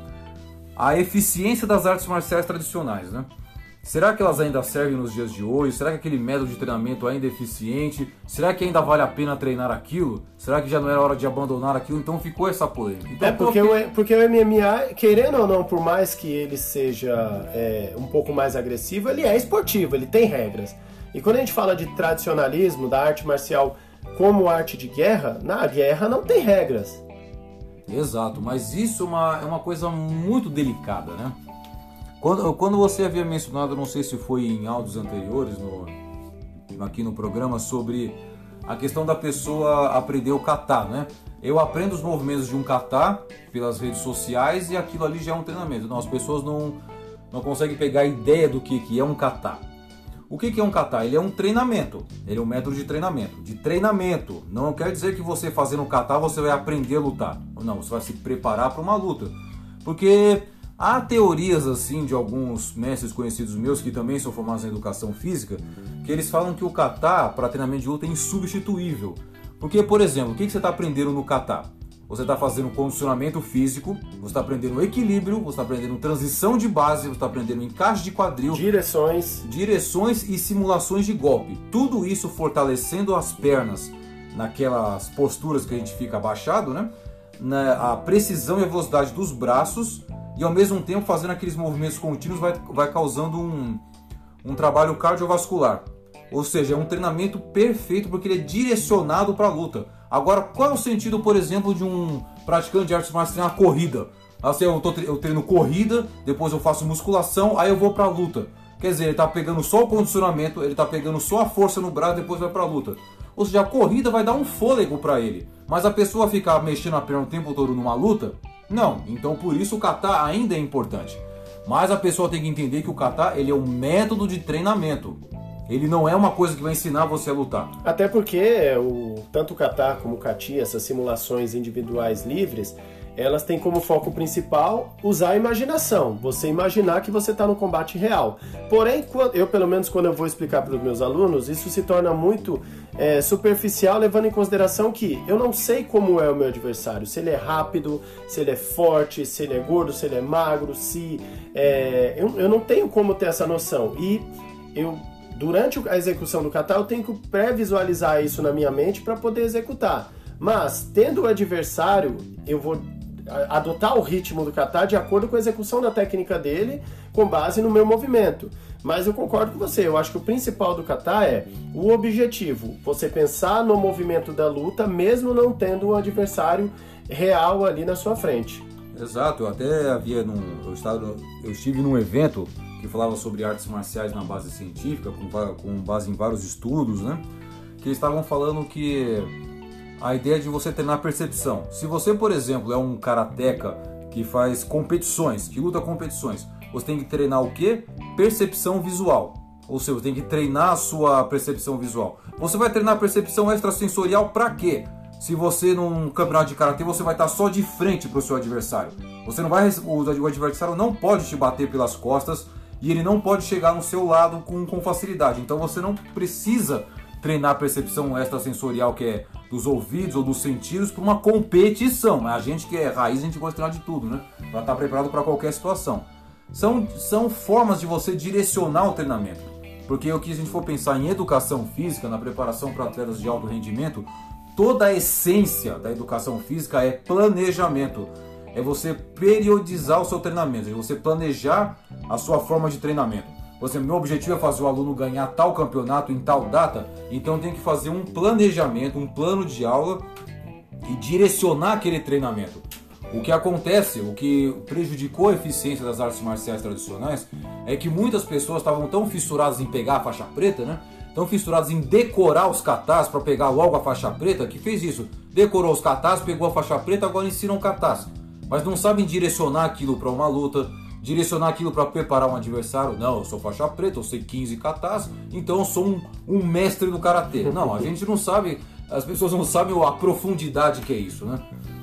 A eficiência das artes marciais tradicionais, né? Será que elas ainda servem nos dias de hoje? Será que aquele método de treinamento ainda é eficiente? Será que ainda vale a pena treinar aquilo? Será que já não era hora de abandonar aquilo? Então ficou essa polêmica. Então, é porque, o, porque o MMA, querendo ou não, por mais que ele seja é, um pouco mais agressivo, ele é esportivo, ele tem regras. E quando a gente fala de tradicionalismo, da arte marcial como arte de guerra, na guerra não tem regras. Exato, mas isso é uma, é uma coisa muito delicada, né? Quando, quando você havia mencionado, não sei se foi em áudios anteriores, no, aqui no programa, sobre a questão da pessoa aprender o kata, né? Eu aprendo os movimentos de um kata pelas redes sociais e aquilo ali já é um treinamento. Não, as pessoas não, não conseguem pegar a ideia do que, que é um kata. O que é um kata? Ele é um treinamento. Ele é um método de treinamento. De treinamento. Não quer dizer que você fazendo um kata você vai aprender a lutar. Não, você vai se preparar para uma luta. Porque há teorias assim de alguns mestres conhecidos meus que também são formados em educação física, que eles falam que o kata para treinamento de luta é insubstituível. Porque, por exemplo, o que você está aprendendo no kata? você está fazendo condicionamento físico, você está aprendendo equilíbrio, você está aprendendo transição de base, você está aprendendo encaixe de quadril, direções, direções e simulações de golpe. Tudo isso fortalecendo as pernas naquelas posturas que a gente fica abaixado, né? Na, a precisão e a velocidade dos braços e ao mesmo tempo fazendo aqueles movimentos contínuos vai, vai causando um, um trabalho cardiovascular. Ou seja, é um treinamento perfeito porque ele é direcionado para a luta. Agora, qual é o sentido, por exemplo, de um praticante de artes marciais treinar corrida? Assim, eu, tô, eu treino corrida, depois eu faço musculação, aí eu vou pra luta. Quer dizer, ele tá pegando só o condicionamento, ele tá pegando só a força no braço, depois vai pra luta. Ou seja, a corrida vai dar um fôlego para ele. Mas a pessoa ficar mexendo a perna o tempo todo numa luta? Não. Então por isso o kata ainda é importante. Mas a pessoa tem que entender que o kata ele é um método de treinamento. Ele não é uma coisa que vai ensinar você a lutar. Até porque o, tanto o kata como o kati, essas simulações individuais livres, elas têm como foco principal usar a imaginação, você imaginar que você está no combate real. Porém, eu pelo menos quando eu vou explicar para os meus alunos, isso se torna muito é, superficial, levando em consideração que eu não sei como é o meu adversário, se ele é rápido, se ele é forte, se ele é gordo, se ele é magro, se é, eu, eu não tenho como ter essa noção e eu durante a execução do kata eu tenho que pré-visualizar isso na minha mente para poder executar. Mas tendo o adversário, eu vou adotar o ritmo do kata de acordo com a execução da técnica dele, com base no meu movimento. Mas eu concordo com você, eu acho que o principal do kata é o objetivo, você pensar no movimento da luta, mesmo não tendo um adversário real ali na sua frente. Exato, eu até havia num. Eu, estava, eu estive num evento que falava sobre artes marciais na base científica, com, com base em vários estudos, né? Que estavam falando que a ideia de você treinar percepção. Se você, por exemplo, é um karateca que faz competições, que luta competições, você tem que treinar o quê? Percepção visual. Ou seja, você tem que treinar a sua percepção visual. Você vai treinar a percepção extrasensorial para quê? Se você num campeonato de karatê você vai estar só de frente para o seu adversário. Você não vai o adversário não pode te bater pelas costas e ele não pode chegar no seu lado com, com facilidade. Então você não precisa treinar a percepção extrasensorial que é dos ouvidos ou dos sentidos para uma competição. A gente que é raiz, a gente gosta de tudo, né? Para estar preparado para qualquer situação. São, são formas de você direcionar o treinamento. Porque o que a gente for pensar em educação física, na preparação para atletas de alto rendimento, toda a essência da educação física é planejamento. É você periodizar o seu treinamento, é você planejar a sua forma de treinamento. Você, meu objetivo é fazer o aluno ganhar tal campeonato em tal data, então tem que fazer um planejamento, um plano de aula e direcionar aquele treinamento. O que acontece, o que prejudicou a eficiência das artes marciais tradicionais, é que muitas pessoas estavam tão fissuradas em pegar a faixa preta, né? Tão fissuradas em decorar os catás para pegar logo a faixa preta, que fez isso. Decorou os catás, pegou a faixa preta, agora ensinam catás. Mas não sabem direcionar aquilo para uma luta, direcionar aquilo para preparar um adversário. Não, eu sou faixa preta, eu sei 15 katas, então eu sou um, um mestre do karatê. Não, a gente não sabe, as pessoas não sabem a profundidade que é isso, né?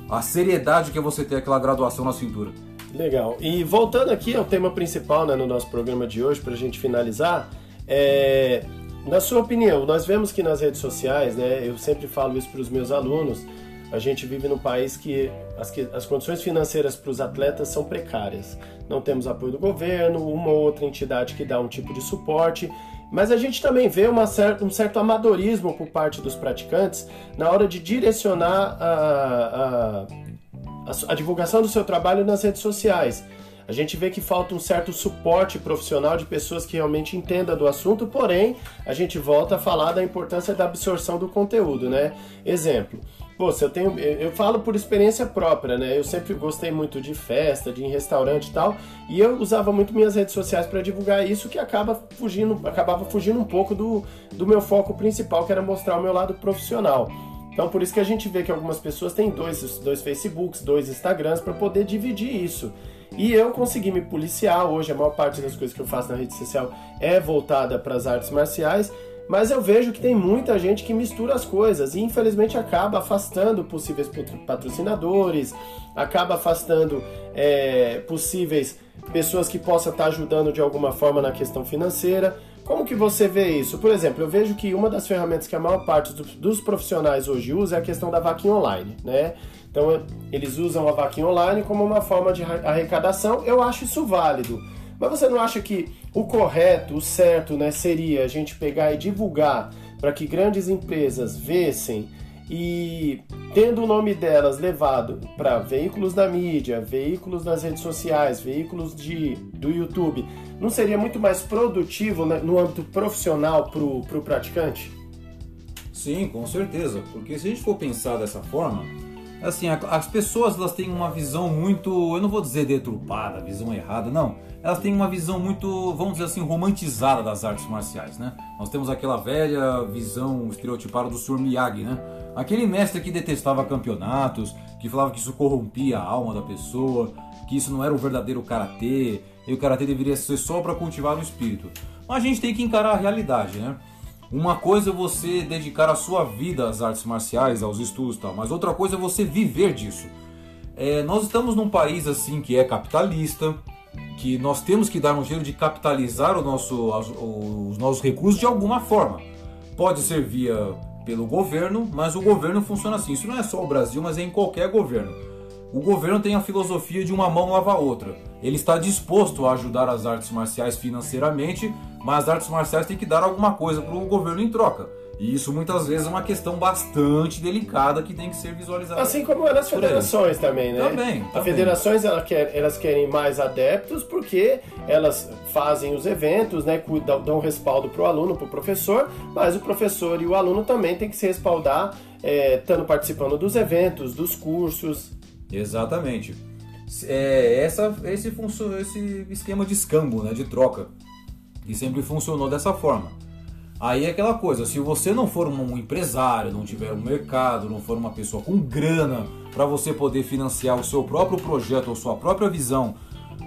A seriedade que é você ter aquela graduação na cintura. Legal. E voltando aqui ao tema principal né, no nosso programa de hoje, para a gente finalizar, é... na sua opinião, nós vemos que nas redes sociais, né, eu sempre falo isso para os meus alunos, a gente vive num país que as, que as condições financeiras para os atletas são precárias. Não temos apoio do governo, uma ou outra entidade que dá um tipo de suporte, mas a gente também vê um certo amadorismo por parte dos praticantes na hora de direcionar a, a, a, a divulgação do seu trabalho nas redes sociais. A gente vê que falta um certo suporte profissional de pessoas que realmente entendam do assunto, porém, a gente volta a falar da importância da absorção do conteúdo, né? Exemplo, Pô, eu tenho. Eu falo por experiência própria, né? Eu sempre gostei muito de festa, de restaurante e tal. E eu usava muito minhas redes sociais para divulgar isso, que acaba fugindo, acabava fugindo um pouco do, do meu foco principal, que era mostrar o meu lado profissional. Então por isso que a gente vê que algumas pessoas têm dois, dois Facebooks, dois Instagrams para poder dividir isso. E eu consegui me policiar. Hoje a maior parte das coisas que eu faço na rede social é voltada para as artes marciais. Mas eu vejo que tem muita gente que mistura as coisas e infelizmente acaba afastando possíveis patrocinadores, acaba afastando é, possíveis pessoas que possam estar ajudando de alguma forma na questão financeira. Como que você vê isso? Por exemplo, eu vejo que uma das ferramentas que a maior parte dos profissionais hoje usa é a questão da vaquinha online, né? Então eles usam a vaquinha online como uma forma de arrecadação. Eu acho isso válido. Mas você não acha que o correto, o certo, né, seria a gente pegar e divulgar para que grandes empresas vissem e tendo o nome delas levado para veículos da mídia, veículos nas redes sociais, veículos de, do YouTube, não seria muito mais produtivo né, no âmbito profissional para o praticante? Sim, com certeza. Porque se a gente for pensar dessa forma, assim, as pessoas elas têm uma visão muito, eu não vou dizer deturpada, visão errada, não elas têm uma visão muito, vamos dizer assim, romantizada das artes marciais, né? Nós temos aquela velha visão estereotipada do Sr. Miyagi, né? Aquele mestre que detestava campeonatos, que falava que isso corrompia a alma da pessoa, que isso não era o verdadeiro karatê, e o karatê deveria ser só para cultivar o espírito. Mas a gente tem que encarar a realidade, né? Uma coisa é você dedicar a sua vida às artes marciais, aos estudos e tal, mas outra coisa é você viver disso. É, nós estamos num país assim que é capitalista, que nós temos que dar um jeito de capitalizar o nosso, os nossos recursos de alguma forma. Pode ser via pelo governo, mas o governo funciona assim. Isso não é só o Brasil, mas é em qualquer governo. O governo tem a filosofia de uma mão lava a outra. Ele está disposto a ajudar as artes marciais financeiramente, mas as artes marciais têm que dar alguma coisa para o governo em troca. E isso muitas vezes é uma questão bastante delicada que tem que ser visualizada. Assim como é nas federações também, né? Também. As federações elas querem, elas querem mais adeptos porque elas fazem os eventos, né? Dão, dão respaldo para o aluno, para o professor, mas o professor e o aluno também tem que se respaldar, é, estando participando dos eventos, dos cursos. Exatamente. É, essa, esse, esse esquema de escambo, né? De troca. Que sempre funcionou dessa forma. Aí é aquela coisa, se você não for um empresário, não tiver um mercado, não for uma pessoa com grana para você poder financiar o seu próprio projeto ou sua própria visão,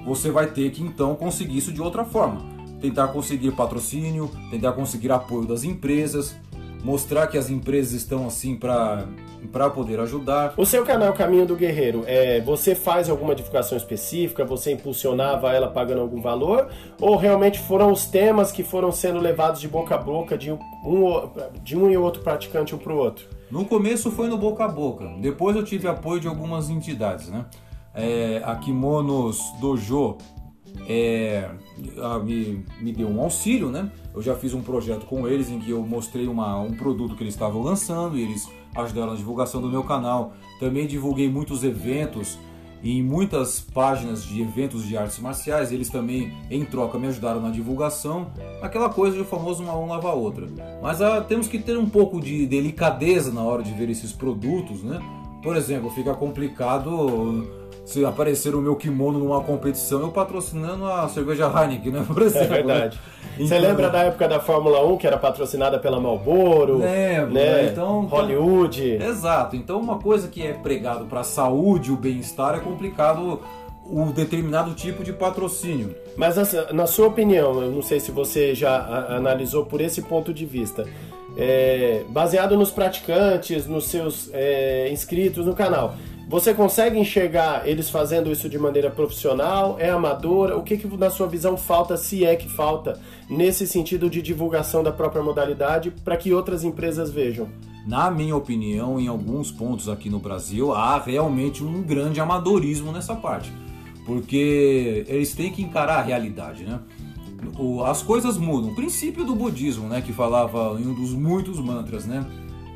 você vai ter que então conseguir isso de outra forma. Tentar conseguir patrocínio, tentar conseguir apoio das empresas, mostrar que as empresas estão assim para poder ajudar. O seu canal Caminho do Guerreiro, é, você faz alguma divulgação específica? Você impulsionava ela pagando algum valor? Ou realmente foram os temas que foram sendo levados de boca a boca de um, de um e outro praticante um para o outro? No começo foi no boca a boca. Depois eu tive apoio de algumas entidades, né? É, a Kimonos Dojo é, me, me deu um auxílio, né? Eu já fiz um projeto com eles em que eu mostrei uma, um produto que eles estavam lançando e eles ajudaram na divulgação do meu canal. Também divulguei muitos eventos em muitas páginas de eventos de artes marciais. Eles também, em troca, me ajudaram na divulgação. Aquela coisa de famoso uma um lava a outra. Mas ah, temos que ter um pouco de delicadeza na hora de ver esses produtos, né? Por exemplo, fica complicado se aparecer o meu kimono numa competição, eu patrocinando a cerveja Heineken, né? Por exemplo. É verdade. Então, Você lembra da época da Fórmula 1 que era patrocinada pela Marlboro? Lembro, né? Então, Hollywood. Exato. Então, uma coisa que é pregado para a saúde, o bem-estar, é complicado o determinado tipo de patrocínio. Mas assim, na sua opinião, eu não sei se você já analisou por esse ponto de vista, é, baseado nos praticantes, nos seus é, inscritos no canal, você consegue enxergar eles fazendo isso de maneira profissional? É amadora? O que, que na sua visão falta, se é que falta, nesse sentido de divulgação da própria modalidade para que outras empresas vejam? Na minha opinião, em alguns pontos aqui no Brasil, há realmente um grande amadorismo nessa parte. Porque eles têm que encarar a realidade, né? As coisas mudam. O princípio do budismo, né, que falava em um dos muitos mantras, né?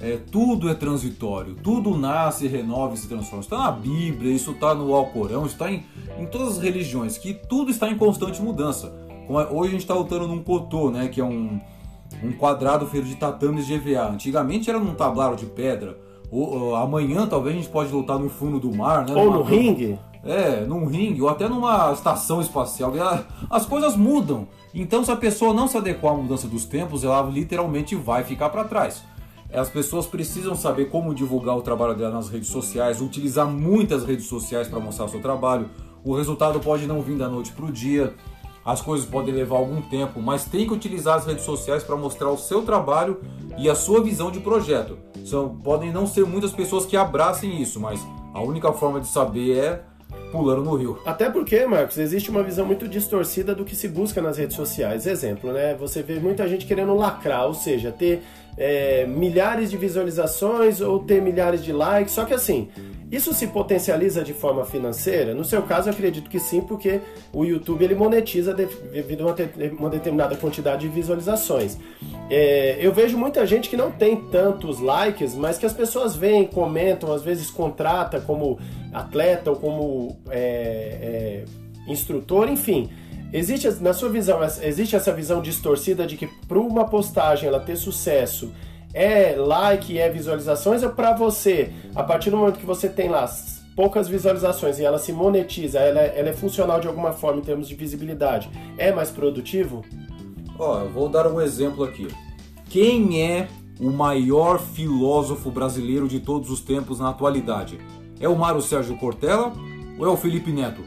É, tudo é transitório, tudo nasce, renova e se transforma. Isso está na Bíblia, isso está no Alcorão, está em, em todas as religiões, que tudo está em constante mudança. Hoje a gente está lutando num cotô, né, que é um, um quadrado feito de tatames de EVA. Antigamente era num tablado de pedra. Ou, amanhã talvez a gente pode lutar no fundo do mar, né? Ou no ringue. É, num ringue, ou até numa estação espacial. As coisas mudam. Então, se a pessoa não se adequar à mudança dos tempos, ela literalmente vai ficar para trás. As pessoas precisam saber como divulgar o trabalho dela nas redes sociais, utilizar muitas redes sociais para mostrar o seu trabalho. O resultado pode não vir da noite para o dia, as coisas podem levar algum tempo, mas tem que utilizar as redes sociais para mostrar o seu trabalho e a sua visão de projeto. São, podem não ser muitas pessoas que abracem isso, mas a única forma de saber é pulando no rio. Até porque, Marcos, existe uma visão muito distorcida do que se busca nas redes sociais. Exemplo, né? Você vê muita gente querendo lacrar, ou seja, ter é, milhares de visualizações ou ter milhares de likes. Só que assim, isso se potencializa de forma financeira? No seu caso, eu acredito que sim, porque o YouTube ele monetiza devido a uma determinada quantidade de visualizações. É, eu vejo muita gente que não tem tantos likes, mas que as pessoas veem, comentam, às vezes contrata como atleta ou como é, é instrutor, enfim. Existe, na sua visão, existe essa visão distorcida de que para uma postagem ela ter sucesso é like, é visualizações, ou para você, a partir do momento que você tem lá poucas visualizações e ela se monetiza, ela é, ela é funcional de alguma forma em termos de visibilidade, é mais produtivo? Ó, eu vou dar um exemplo aqui. Quem é o maior filósofo brasileiro de todos os tempos na atualidade? É o Mário Sérgio Cortella ou é o Felipe Neto?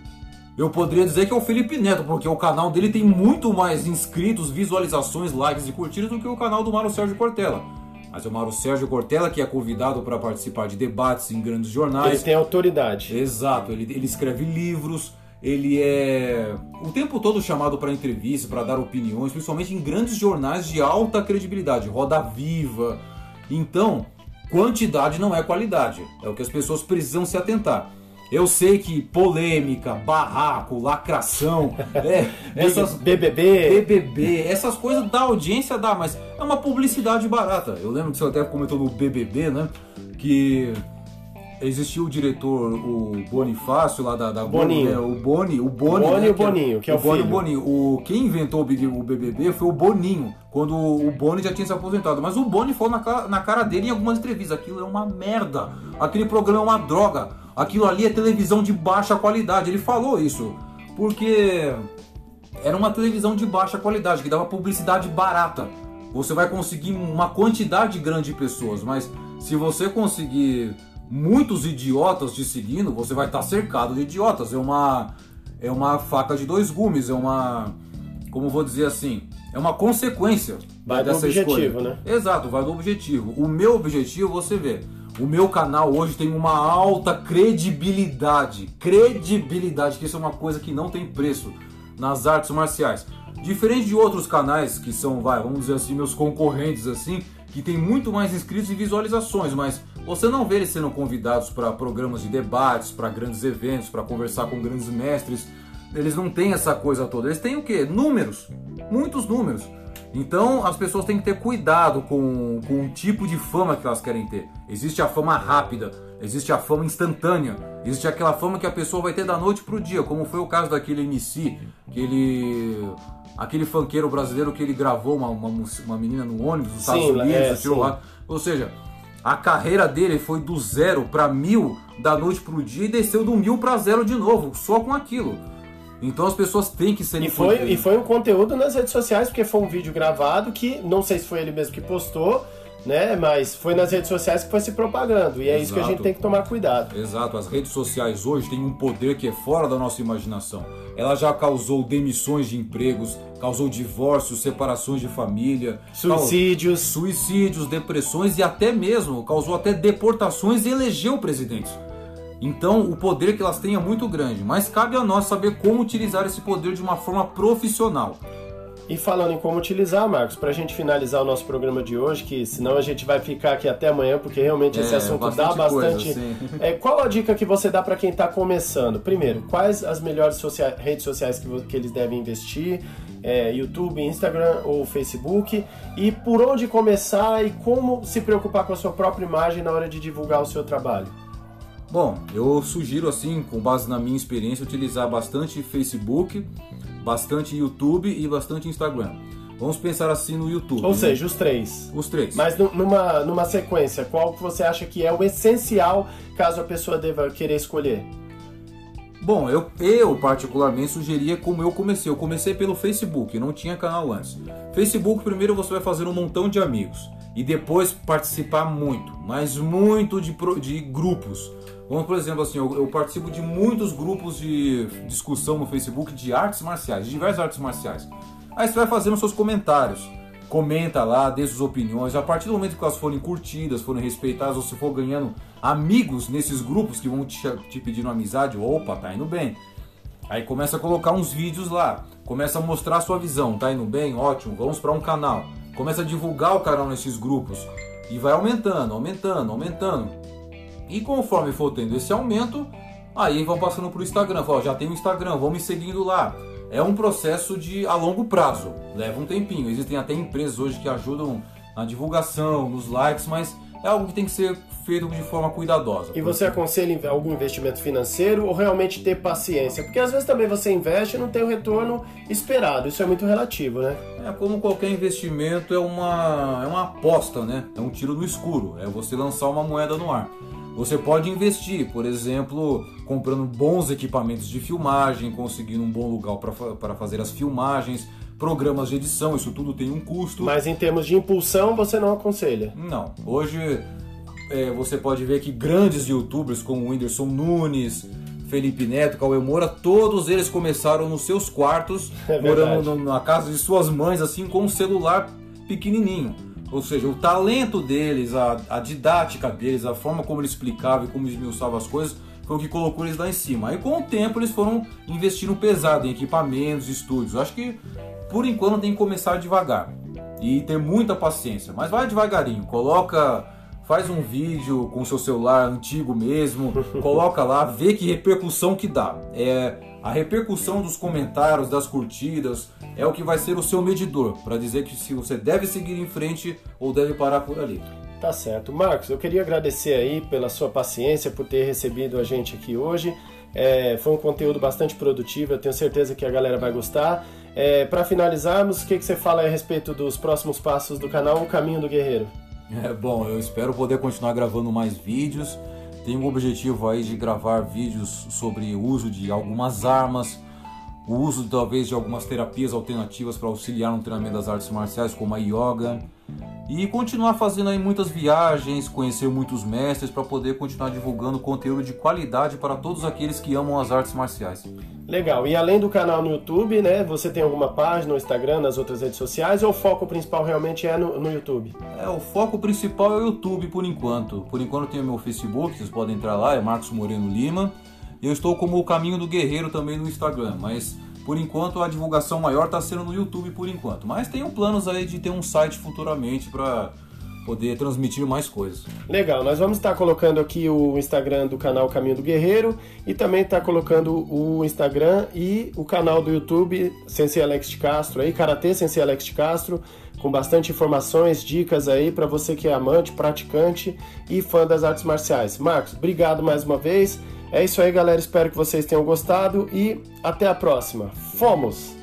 Eu poderia dizer que é o Felipe Neto, porque o canal dele tem muito mais inscritos, visualizações, likes e curtidas do que o canal do Mário Sérgio Cortella. Mas é o Mário Sérgio Cortella que é convidado para participar de debates em grandes jornais. Ele tem autoridade. Exato, ele, ele escreve livros, ele é o tempo todo chamado para entrevista, para dar opiniões, principalmente em grandes jornais de alta credibilidade, Roda Viva. Então, quantidade não é qualidade, é o que as pessoas precisam se atentar. Eu sei que polêmica, barraco, lacração, é, essas BBB, BBB, essas coisas da audiência dá, mas é uma publicidade barata. Eu lembro que você até comentou no BBB, né? Que existiu o diretor, o Bonifácio lá da, da Boninho. Né? o Boni, o Boni, Boni né? e o Boninho, que é o Boni, filho. Boninho. O quem inventou o, o BBB foi o Boninho, quando o Boni já tinha se aposentado. Mas o Boni falou na, na cara dele em algumas entrevistas, aquilo é uma merda, aquele programa é uma droga, aquilo ali é televisão de baixa qualidade. Ele falou isso porque era uma televisão de baixa qualidade, que dava publicidade barata. Você vai conseguir uma quantidade grande de pessoas, mas se você conseguir muitos idiotas te seguindo, você vai estar cercado de idiotas. É uma é uma faca de dois gumes, é uma como vou dizer assim, é uma consequência Vai do dessa objetivo, escolha. né? Exato, vai do objetivo. O meu objetivo, você vê, o meu canal hoje tem uma alta credibilidade. Credibilidade, que isso é uma coisa que não tem preço nas artes marciais. Diferente de outros canais que são, vai, vamos dizer assim, meus concorrentes assim, que tem muito mais inscritos e visualizações, mas você não vê eles sendo convidados para programas de debates, para grandes eventos, para conversar com grandes mestres. Eles não têm essa coisa toda. Eles têm o quê? Números. Muitos números. Então as pessoas têm que ter cuidado com, com o tipo de fama que elas querem ter. Existe a fama rápida, existe a fama instantânea, existe aquela fama que a pessoa vai ter da noite pro dia, como foi o caso daquele MC, que ele. aquele funkeiro brasileiro que ele gravou uma, uma, uma menina no ônibus nos Estados Unidos, é, tirou lá. Ou seja, a carreira dele foi do zero para mil da noite pro dia e desceu do mil para zero de novo, só com aquilo. Então as pessoas têm que ser E foi, e foi um conteúdo nas redes sociais, porque foi um vídeo gravado que não sei se foi ele mesmo que postou, né? Mas foi nas redes sociais que foi se propagando. E é isso que a Exato. gente tem que tomar cuidado. Exato, as redes sociais hoje têm um poder que é fora da nossa imaginação. Ela já causou demissões de empregos, causou divórcios, separações de família, Suicídios. suicídios, depressões e até mesmo causou até deportações e elegeu presidentes. Então, o poder que elas têm é muito grande, mas cabe a nós saber como utilizar esse poder de uma forma profissional. E falando em como utilizar, Marcos, pra gente finalizar o nosso programa de hoje, que senão a gente vai ficar aqui até amanhã, porque realmente esse É, assunto dá bastante coisa, bastante. sim. É, qual a dica que você dá pra quem tá começando? Primeiro, quais as melhores socia- redes sociais que, que eles devem investir? É, YouTube, Instagram ou Facebook? E por onde começar e como se preocupar com a sua própria imagem na hora de divulgar o seu trabalho? Bom, eu sugiro assim, com base na minha experiência, utilizar bastante Facebook, bastante YouTube e bastante Instagram. Vamos pensar assim no YouTube. Ou né? seja, os três. os três. Mas nu- numa, numa sequência, qual que você acha que é o essencial caso a pessoa deva querer escolher? Bom, eu, eu particularmente sugeria como eu comecei. Eu comecei pelo Facebook, não tinha canal antes. Facebook, primeiro você vai fazer um montão de amigos e depois participar muito, mas muito de, de grupos. Vamos, por exemplo, assim, eu, eu participo de muitos grupos de discussão no Facebook de artes marciais, de diversas artes marciais. Aí você vai fazendo seus comentários. Comenta lá, dê suas opiniões. A partir do momento que elas forem curtidas, forem respeitadas, você for ganhando amigos nesses grupos que vão te, te pedindo amizade, opa, tá indo bem. Aí começa a colocar uns vídeos lá, começa a mostrar a sua visão, tá indo bem? Ótimo, vamos para um canal. Começa a divulgar o canal nesses grupos e vai aumentando, aumentando, aumentando. E conforme for tendo esse aumento, aí vão passando pro Instagram. Fala, ó, já tem o Instagram, vão me seguindo lá. É um processo de a longo prazo, leva um tempinho. Existem até empresas hoje que ajudam na divulgação, nos likes, mas é algo que tem que ser feito de forma cuidadosa. E você aconselha algum investimento financeiro ou realmente ter paciência? Porque às vezes também você investe e não tem o retorno esperado. Isso é muito relativo, né? É como qualquer investimento, é uma, é uma aposta, né? É um tiro no escuro. É você lançar uma moeda no ar. Você pode investir, por exemplo, comprando bons equipamentos de filmagem, conseguindo um bom lugar para fazer as filmagens, programas de edição, isso tudo tem um custo. Mas em termos de impulsão, você não aconselha. Não. Hoje é, você pode ver que grandes youtubers como o Whindersson Nunes, Felipe Neto, Cauê Moura, todos eles começaram nos seus quartos, É morando na casa de suas mães, assim, com um celular pequenininho. Ou seja, o talento deles, a, a didática deles, a forma como eles explicavam e como esmiuçavam as coisas, foi o que colocou eles lá em cima. Aí com o tempo eles foram investindo pesado em equipamentos, estúdios. Acho que por enquanto tem que começar devagar e ter muita paciência. Mas vai devagarinho, coloca, faz um vídeo com seu celular antigo mesmo, coloca lá, vê que repercussão que dá. É, a repercussão dos comentários, das curtidas, é o que vai ser o seu medidor para dizer que se você deve seguir em frente ou deve parar por ali. Tá certo. Marcos, eu queria agradecer aí pela sua paciência, por ter recebido a gente aqui hoje. É, foi um conteúdo bastante produtivo, eu tenho certeza que a galera vai gostar. É, para finalizarmos, o que, que você fala a respeito dos próximos passos do canal O Caminho do Guerreiro? É, bom, eu espero poder continuar gravando mais vídeos. Tenho o objetivo aí de gravar vídeos sobre o uso de algumas armas, o uso talvez de algumas terapias alternativas para auxiliar no treinamento das artes marciais, como a yoga, e continuar fazendo aí muitas viagens, conhecer muitos mestres para poder continuar divulgando conteúdo de qualidade para todos aqueles que amam as artes marciais. Legal. E além do canal no YouTube, né, você tem alguma página no Instagram, nas outras redes sociais, ou o foco principal realmente é no, no YouTube? É, o foco principal é o YouTube por enquanto. Por enquanto tem o meu Facebook, vocês podem entrar lá, é Marcos Moreno Lima. Eu estou como o Caminho do Guerreiro também no Instagram, mas por enquanto a divulgação maior está sendo no YouTube por enquanto. Mas tenho planos aí de ter um site futuramente para poder transmitir mais coisas. Legal, nós vamos estar colocando aqui o Instagram do canal Caminho do Guerreiro e também estar colocando o Instagram e o canal do YouTube Sensei Alex de Castro aí, Karatê Sensei Alex de Castro, com bastante informações, dicas aí para você que é amante, praticante e fã das artes marciais. Marcos, obrigado mais uma vez. É isso aí, galera. Espero que vocês tenham gostado e até a próxima. Fomos!